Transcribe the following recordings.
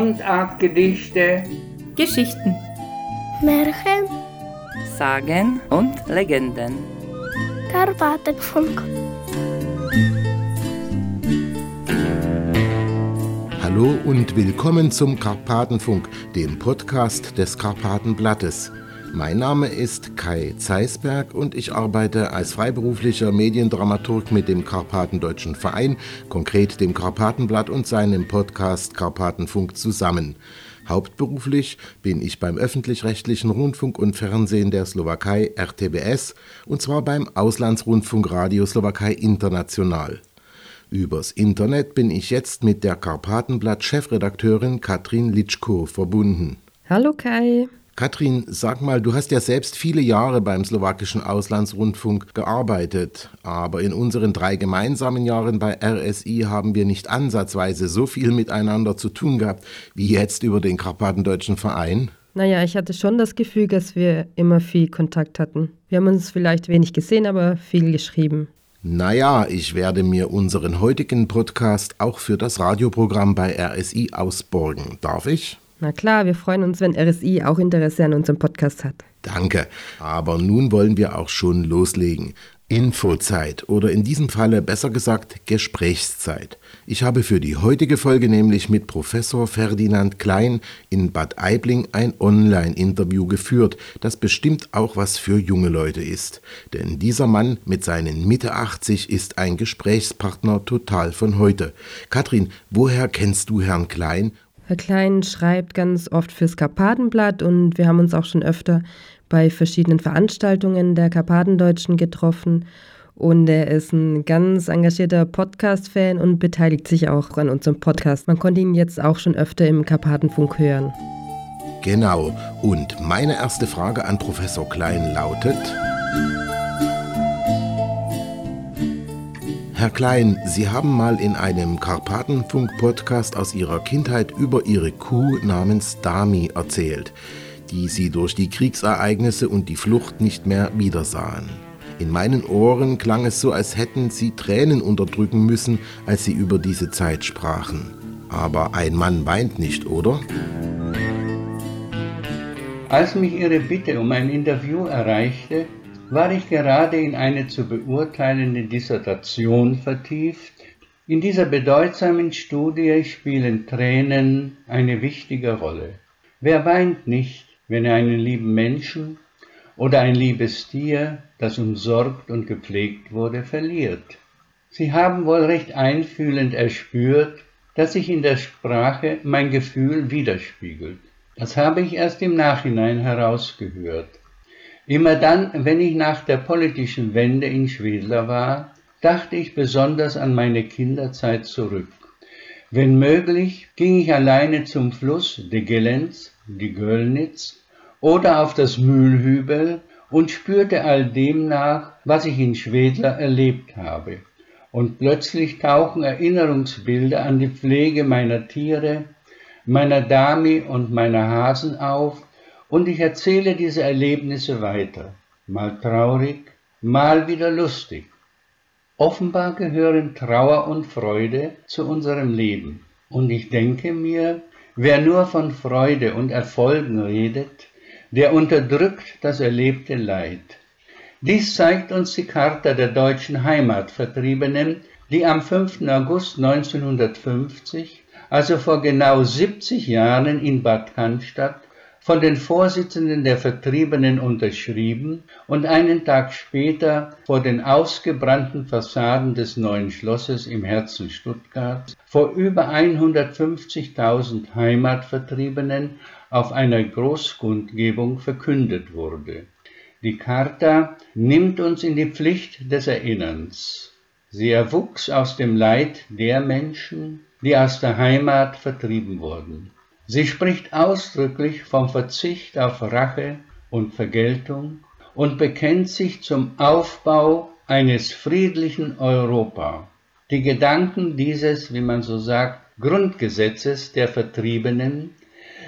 Mundartgedichte, Geschichten, Märchen, Sagen und Legenden. Karpatenfunk. Hallo und willkommen zum Karpatenfunk, dem Podcast des Karpatenblattes. Mein Name ist Kai Zeisberg und ich arbeite als freiberuflicher Mediendramaturg mit dem Karpatendeutschen Verein, konkret dem Karpatenblatt und seinem Podcast Karpatenfunk zusammen. Hauptberuflich bin ich beim öffentlich-rechtlichen Rundfunk und Fernsehen der Slowakei RTBS und zwar beim Auslandsrundfunk Radio Slowakei International. Übers Internet bin ich jetzt mit der Karpatenblatt-Chefredakteurin Katrin Litschko verbunden. Hallo Kai. Katrin, sag mal, du hast ja selbst viele Jahre beim slowakischen Auslandsrundfunk gearbeitet, aber in unseren drei gemeinsamen Jahren bei RSI haben wir nicht ansatzweise so viel miteinander zu tun gehabt wie jetzt über den Karpatendeutschen Verein. Naja, ich hatte schon das Gefühl, dass wir immer viel Kontakt hatten. Wir haben uns vielleicht wenig gesehen, aber viel geschrieben. Naja, ich werde mir unseren heutigen Podcast auch für das Radioprogramm bei RSI ausborgen. Darf ich? Na klar, wir freuen uns, wenn RSI auch Interesse an unserem Podcast hat. Danke. Aber nun wollen wir auch schon loslegen. Infozeit oder in diesem Falle besser gesagt Gesprächszeit. Ich habe für die heutige Folge nämlich mit Professor Ferdinand Klein in Bad Aibling ein Online-Interview geführt, das bestimmt auch was für junge Leute ist. Denn dieser Mann mit seinen Mitte 80 ist ein Gesprächspartner total von heute. Katrin, woher kennst du Herrn Klein Herr Klein schreibt ganz oft fürs Karpatenblatt und wir haben uns auch schon öfter bei verschiedenen Veranstaltungen der Karpatendeutschen getroffen. Und er ist ein ganz engagierter Podcast-Fan und beteiligt sich auch an unserem Podcast. Man konnte ihn jetzt auch schon öfter im Karpatenfunk hören. Genau. Und meine erste Frage an Professor Klein lautet. Herr Klein, Sie haben mal in einem Karpatenfunk-Podcast aus Ihrer Kindheit über Ihre Kuh namens Dami erzählt, die Sie durch die Kriegsereignisse und die Flucht nicht mehr wiedersahen. In meinen Ohren klang es so, als hätten Sie Tränen unterdrücken müssen, als Sie über diese Zeit sprachen. Aber ein Mann weint nicht, oder? Als mich Ihre Bitte um ein Interview erreichte, war ich gerade in eine zu beurteilende Dissertation vertieft. In dieser bedeutsamen Studie spielen Tränen eine wichtige Rolle. Wer weint nicht, wenn er einen lieben Menschen oder ein liebes Tier, das umsorgt und gepflegt wurde, verliert? Sie haben wohl recht einfühlend erspürt, dass sich in der Sprache mein Gefühl widerspiegelt. Das habe ich erst im Nachhinein herausgehört. Immer dann, wenn ich nach der politischen Wende in Schwedler war, dachte ich besonders an meine Kinderzeit zurück. Wenn möglich, ging ich alleine zum Fluss de Gelenz, die Göllnitz oder auf das Mühlhübel und spürte all dem nach, was ich in Schwedler erlebt habe. Und plötzlich tauchen Erinnerungsbilder an die Pflege meiner Tiere, meiner Dami und meiner Hasen auf, und ich erzähle diese Erlebnisse weiter, mal traurig, mal wieder lustig. Offenbar gehören Trauer und Freude zu unserem Leben. Und ich denke mir, wer nur von Freude und Erfolgen redet, der unterdrückt das erlebte Leid. Dies zeigt uns die Charta der deutschen Heimatvertriebenen, die am 5. August 1950, also vor genau 70 Jahren in Bad Cannstatt, von den Vorsitzenden der Vertriebenen unterschrieben und einen Tag später vor den ausgebrannten Fassaden des neuen Schlosses im Herzen Stuttgarts vor über 150.000 Heimatvertriebenen auf einer Großkundgebung verkündet wurde. Die Charta nimmt uns in die Pflicht des Erinnerns. Sie erwuchs aus dem Leid der Menschen, die aus der Heimat vertrieben wurden. Sie spricht ausdrücklich vom Verzicht auf Rache und Vergeltung und bekennt sich zum Aufbau eines friedlichen Europa. Die Gedanken dieses, wie man so sagt, Grundgesetzes der Vertriebenen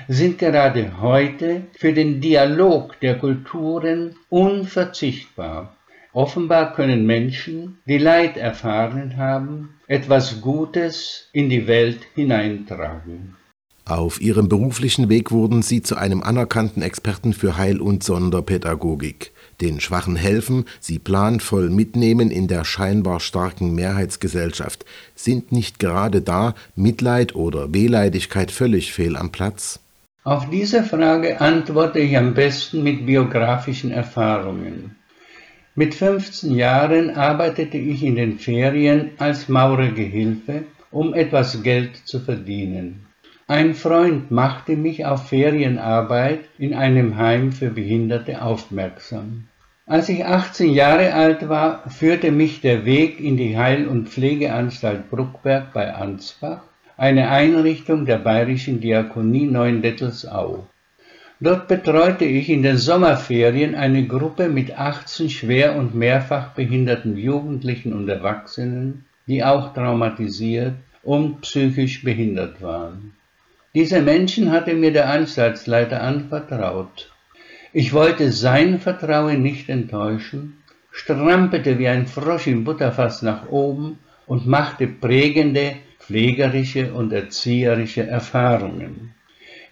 sind gerade heute für den Dialog der Kulturen unverzichtbar. Offenbar können Menschen, die Leid erfahren haben, etwas Gutes in die Welt hineintragen. Auf ihrem beruflichen Weg wurden sie zu einem anerkannten Experten für Heil- und Sonderpädagogik. Den Schwachen helfen, sie planvoll mitnehmen in der scheinbar starken Mehrheitsgesellschaft. Sind nicht gerade da Mitleid oder Wehleidigkeit völlig fehl am Platz? Auf diese Frage antworte ich am besten mit biografischen Erfahrungen. Mit 15 Jahren arbeitete ich in den Ferien als Maurergehilfe, um etwas Geld zu verdienen. Ein Freund machte mich auf Ferienarbeit in einem Heim für Behinderte aufmerksam. Als ich 18 Jahre alt war, führte mich der Weg in die Heil- und Pflegeanstalt Bruckberg bei Ansbach, eine Einrichtung der Bayerischen Diakonie Neuendettelsau. Dort betreute ich in den Sommerferien eine Gruppe mit 18 schwer und mehrfach behinderten Jugendlichen und Erwachsenen, die auch traumatisiert und psychisch behindert waren. Diese Menschen hatte mir der Anstaltsleiter anvertraut. Ich wollte sein Vertrauen nicht enttäuschen, strampelte wie ein Frosch im Butterfass nach oben und machte prägende pflegerische und erzieherische Erfahrungen.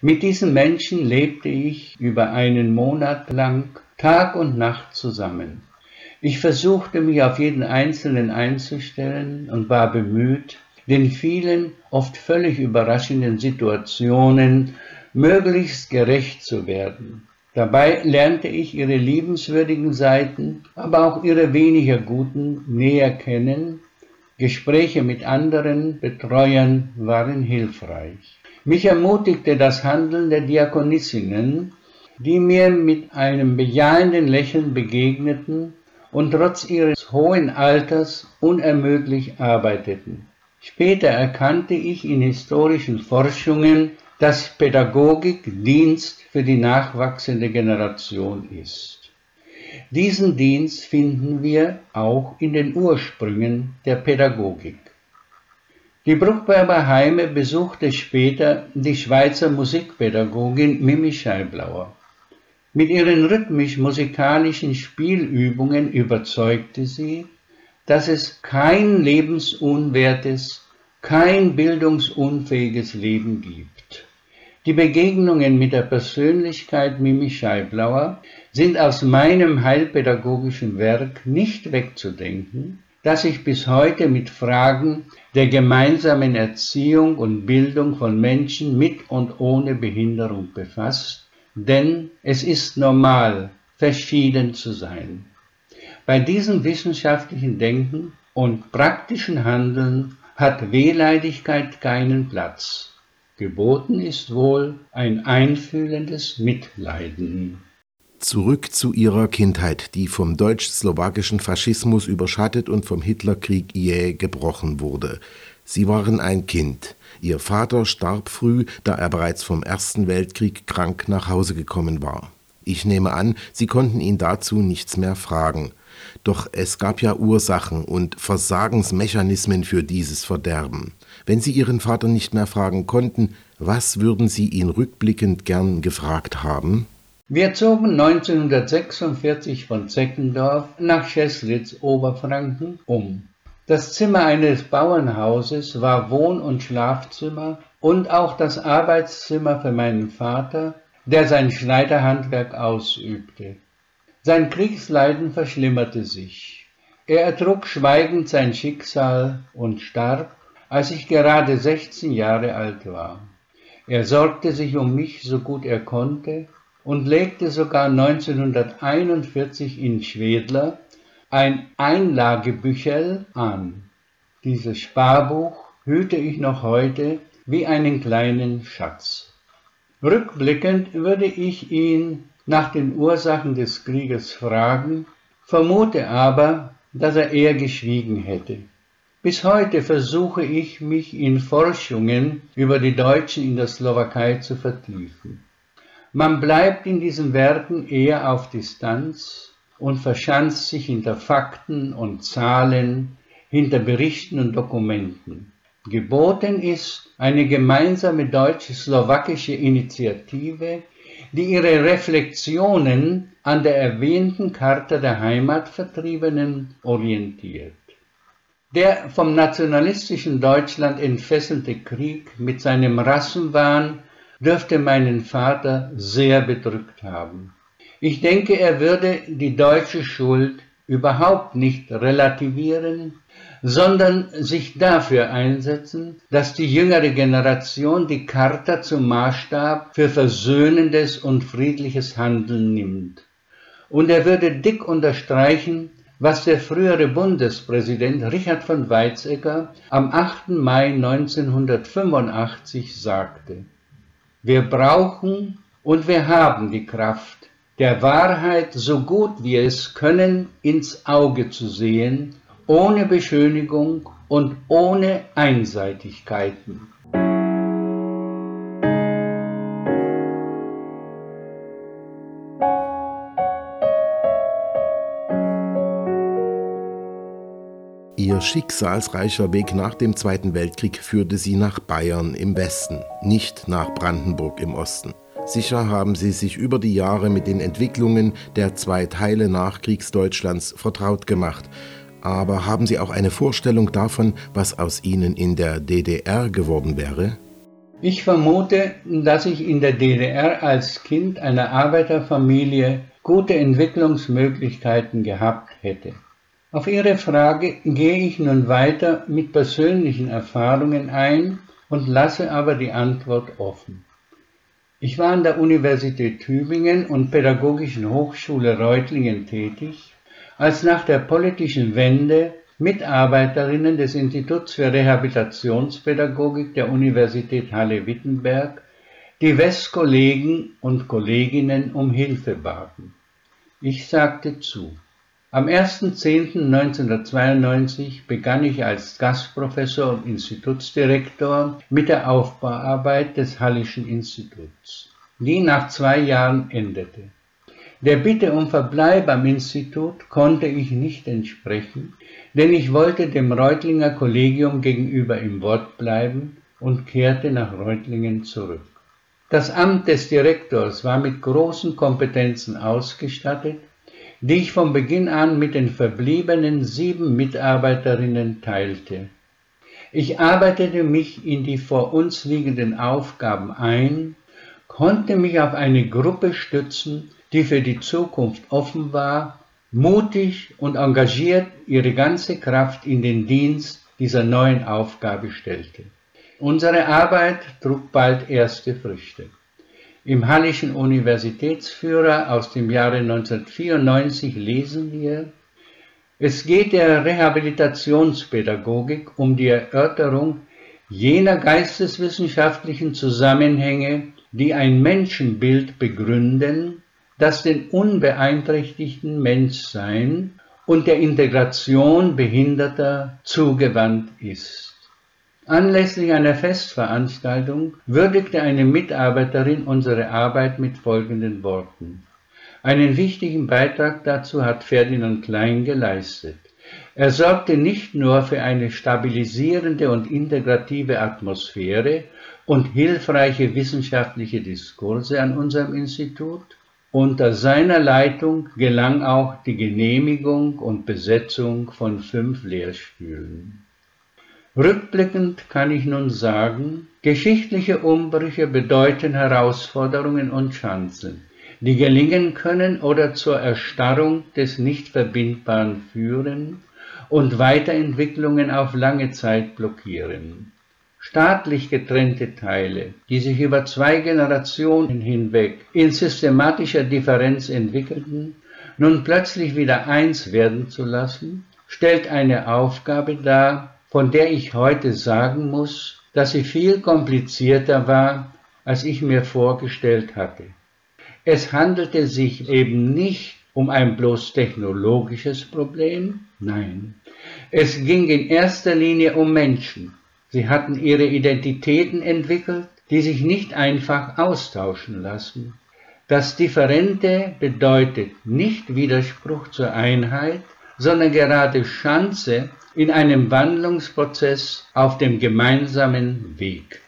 Mit diesen Menschen lebte ich über einen Monat lang Tag und Nacht zusammen. Ich versuchte mich auf jeden Einzelnen einzustellen und war bemüht, den vielen, oft völlig überraschenden Situationen möglichst gerecht zu werden. Dabei lernte ich ihre liebenswürdigen Seiten, aber auch ihre weniger guten näher kennen. Gespräche mit anderen Betreuern waren hilfreich. Mich ermutigte das Handeln der Diakonissinnen, die mir mit einem bejahenden Lächeln begegneten und trotz ihres hohen Alters unermüdlich arbeiteten. Später erkannte ich in historischen Forschungen, dass Pädagogik Dienst für die nachwachsende Generation ist. Diesen Dienst finden wir auch in den Ursprüngen der Pädagogik. Die Bruckberger Heime besuchte später die Schweizer Musikpädagogin Mimi Scheiblauer. Mit ihren rhythmisch-musikalischen Spielübungen überzeugte sie, dass es kein lebensunwertes, kein bildungsunfähiges Leben gibt. Die Begegnungen mit der Persönlichkeit Mimi Scheiblauer sind aus meinem heilpädagogischen Werk nicht wegzudenken, das sich bis heute mit Fragen der gemeinsamen Erziehung und Bildung von Menschen mit und ohne Behinderung befasst, denn es ist normal, verschieden zu sein. Bei diesem wissenschaftlichen Denken und praktischen Handeln hat Wehleidigkeit keinen Platz. Geboten ist wohl ein einfühlendes Mitleiden. Zurück zu ihrer Kindheit, die vom deutsch-slowakischen Faschismus überschattet und vom Hitlerkrieg jäh gebrochen wurde. Sie waren ein Kind. Ihr Vater starb früh, da er bereits vom Ersten Weltkrieg krank nach Hause gekommen war. Ich nehme an, Sie konnten ihn dazu nichts mehr fragen. Doch es gab ja Ursachen und Versagensmechanismen für dieses Verderben. Wenn Sie Ihren Vater nicht mehr fragen konnten, was würden Sie ihn rückblickend gern gefragt haben? Wir zogen 1946 von Zeckendorf nach Scheslitz, Oberfranken, um. Das Zimmer eines Bauernhauses war Wohn- und Schlafzimmer und auch das Arbeitszimmer für meinen Vater, der sein Schneiderhandwerk ausübte. Sein Kriegsleiden verschlimmerte sich. Er ertrug schweigend sein Schicksal und starb, als ich gerade 16 Jahre alt war. Er sorgte sich um mich so gut er konnte und legte sogar 1941 in Schwedler ein Einlagebüchel an. Dieses Sparbuch hüte ich noch heute wie einen kleinen Schatz. Rückblickend würde ich ihn nach den Ursachen des Krieges fragen, vermute aber, dass er eher geschwiegen hätte. Bis heute versuche ich mich in Forschungen über die Deutschen in der Slowakei zu vertiefen. Man bleibt in diesen Werken eher auf Distanz und verschanzt sich hinter Fakten und Zahlen, hinter Berichten und Dokumenten. Geboten ist eine gemeinsame deutsch-slowakische Initiative, die ihre Reflexionen an der erwähnten Charta der Heimatvertriebenen orientiert. Der vom nationalistischen Deutschland entfesselte Krieg mit seinem Rassenwahn dürfte meinen Vater sehr bedrückt haben. Ich denke, er würde die deutsche Schuld überhaupt nicht relativieren, sondern sich dafür einsetzen, dass die jüngere Generation die Charta zum Maßstab für versöhnendes und friedliches Handeln nimmt. Und er würde dick unterstreichen, was der frühere Bundespräsident Richard von Weizsäcker am 8. Mai 1985 sagte. Wir brauchen und wir haben die Kraft, der Wahrheit so gut wir es können ins Auge zu sehen ohne Beschönigung und ohne Einseitigkeiten. Ihr schicksalsreicher Weg nach dem Zweiten Weltkrieg führte Sie nach Bayern im Westen, nicht nach Brandenburg im Osten. Sicher haben Sie sich über die Jahre mit den Entwicklungen der zwei Teile Nachkriegsdeutschlands vertraut gemacht aber haben Sie auch eine Vorstellung davon, was aus Ihnen in der DDR geworden wäre? Ich vermute, dass ich in der DDR als Kind einer Arbeiterfamilie gute Entwicklungsmöglichkeiten gehabt hätte. Auf Ihre Frage gehe ich nun weiter mit persönlichen Erfahrungen ein und lasse aber die Antwort offen. Ich war an der Universität Tübingen und Pädagogischen Hochschule Reutlingen tätig als nach der politischen Wende Mitarbeiterinnen des Instituts für Rehabilitationspädagogik der Universität Halle-Wittenberg die Westkollegen und Kolleginnen um Hilfe baten. Ich sagte zu. Am 1.10.1992 begann ich als Gastprofessor und Institutsdirektor mit der Aufbauarbeit des Hallischen Instituts, die nach zwei Jahren endete. Der Bitte um Verbleib am Institut konnte ich nicht entsprechen, denn ich wollte dem Reutlinger Kollegium gegenüber im Wort bleiben und kehrte nach Reutlingen zurück. Das Amt des Direktors war mit großen Kompetenzen ausgestattet, die ich von Beginn an mit den verbliebenen sieben Mitarbeiterinnen teilte. Ich arbeitete mich in die vor uns liegenden Aufgaben ein, konnte mich auf eine Gruppe stützen, die für die Zukunft offen war, mutig und engagiert ihre ganze Kraft in den Dienst dieser neuen Aufgabe stellte. Unsere Arbeit trug bald erste Früchte. Im Hallischen Universitätsführer aus dem Jahre 1994 lesen wir, es geht der Rehabilitationspädagogik um die Erörterung jener geisteswissenschaftlichen Zusammenhänge, die ein Menschenbild begründen das den unbeeinträchtigten Menschsein und der Integration Behinderter zugewandt ist. Anlässlich einer Festveranstaltung würdigte eine Mitarbeiterin unsere Arbeit mit folgenden Worten. Einen wichtigen Beitrag dazu hat Ferdinand Klein geleistet. Er sorgte nicht nur für eine stabilisierende und integrative Atmosphäre und hilfreiche wissenschaftliche Diskurse an unserem Institut, unter seiner Leitung gelang auch die Genehmigung und Besetzung von fünf Lehrstühlen. Rückblickend kann ich nun sagen, geschichtliche Umbrüche bedeuten Herausforderungen und Chancen, die gelingen können oder zur Erstarrung des Nichtverbindbaren führen und Weiterentwicklungen auf lange Zeit blockieren staatlich getrennte Teile, die sich über zwei Generationen hinweg in systematischer Differenz entwickelten, nun plötzlich wieder eins werden zu lassen, stellt eine Aufgabe dar, von der ich heute sagen muss, dass sie viel komplizierter war, als ich mir vorgestellt hatte. Es handelte sich eben nicht um ein bloß technologisches Problem, nein, es ging in erster Linie um Menschen, Sie hatten ihre Identitäten entwickelt, die sich nicht einfach austauschen lassen. Das Differente bedeutet nicht Widerspruch zur Einheit, sondern gerade Chance in einem Wandlungsprozess auf dem gemeinsamen Weg.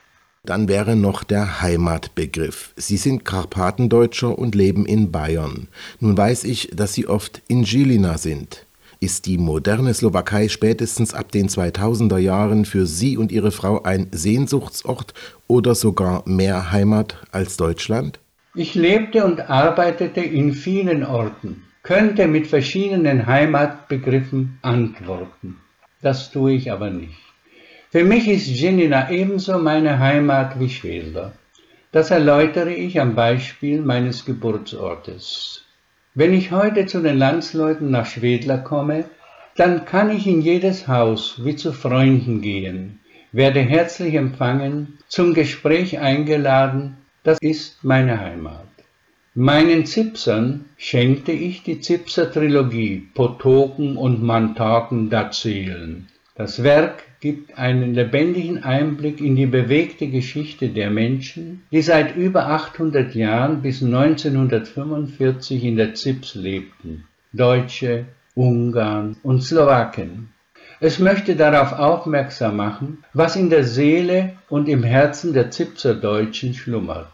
Dann wäre noch der Heimatbegriff. Sie sind Karpatendeutscher und leben in Bayern. Nun weiß ich, dass Sie oft in Žilina sind. Ist die moderne Slowakei spätestens ab den 2000er Jahren für Sie und Ihre Frau ein Sehnsuchtsort oder sogar mehr Heimat als Deutschland? Ich lebte und arbeitete in vielen Orten, könnte mit verschiedenen Heimatbegriffen antworten. Das tue ich aber nicht. Für mich ist Jenina ebenso meine Heimat wie Schwedler. Das erläutere ich am Beispiel meines Geburtsortes. Wenn ich heute zu den Landsleuten nach Schwedler komme, dann kann ich in jedes Haus wie zu Freunden gehen, werde herzlich empfangen, zum Gespräch eingeladen, das ist meine Heimat. Meinen Zipsern schenkte ich die Zipser-Trilogie Potoken und Mantaken dazählen. Das Werk gibt einen lebendigen Einblick in die bewegte Geschichte der Menschen, die seit über 800 Jahren bis 1945 in der Zips lebten, Deutsche, Ungarn und Slowaken. Es möchte darauf aufmerksam machen, was in der Seele und im Herzen der Zipser Deutschen schlummert.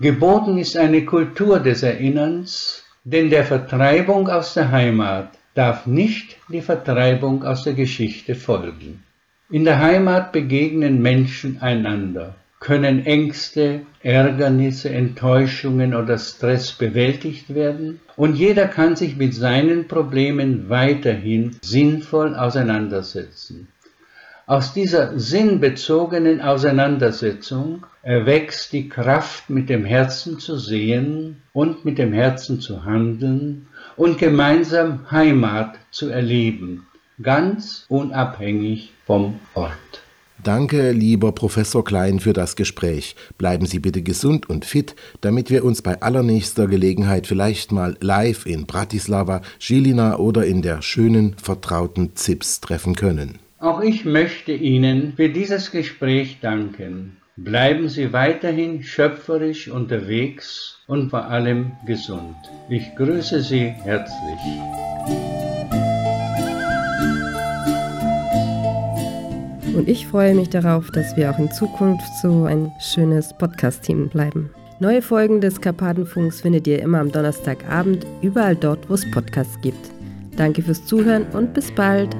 Geboten ist eine Kultur des Erinnerns, denn der Vertreibung aus der Heimat darf nicht die Vertreibung aus der Geschichte folgen. In der Heimat begegnen Menschen einander, können Ängste, Ärgernisse, Enttäuschungen oder Stress bewältigt werden und jeder kann sich mit seinen Problemen weiterhin sinnvoll auseinandersetzen. Aus dieser sinnbezogenen Auseinandersetzung erwächst die Kraft, mit dem Herzen zu sehen und mit dem Herzen zu handeln und gemeinsam Heimat zu erleben, ganz unabhängig vom Ort. Danke, lieber Professor Klein, für das Gespräch. Bleiben Sie bitte gesund und fit, damit wir uns bei allernächster Gelegenheit vielleicht mal live in Bratislava, Žilina oder in der schönen, vertrauten Zips treffen können. Auch ich möchte Ihnen für dieses Gespräch danken. Bleiben Sie weiterhin schöpferisch unterwegs und vor allem gesund. Ich grüße Sie herzlich. Und ich freue mich darauf, dass wir auch in Zukunft so ein schönes Podcast-Team bleiben. Neue Folgen des Karpatenfunks findet ihr immer am Donnerstagabend, überall dort, wo es Podcasts gibt. Danke fürs Zuhören und bis bald.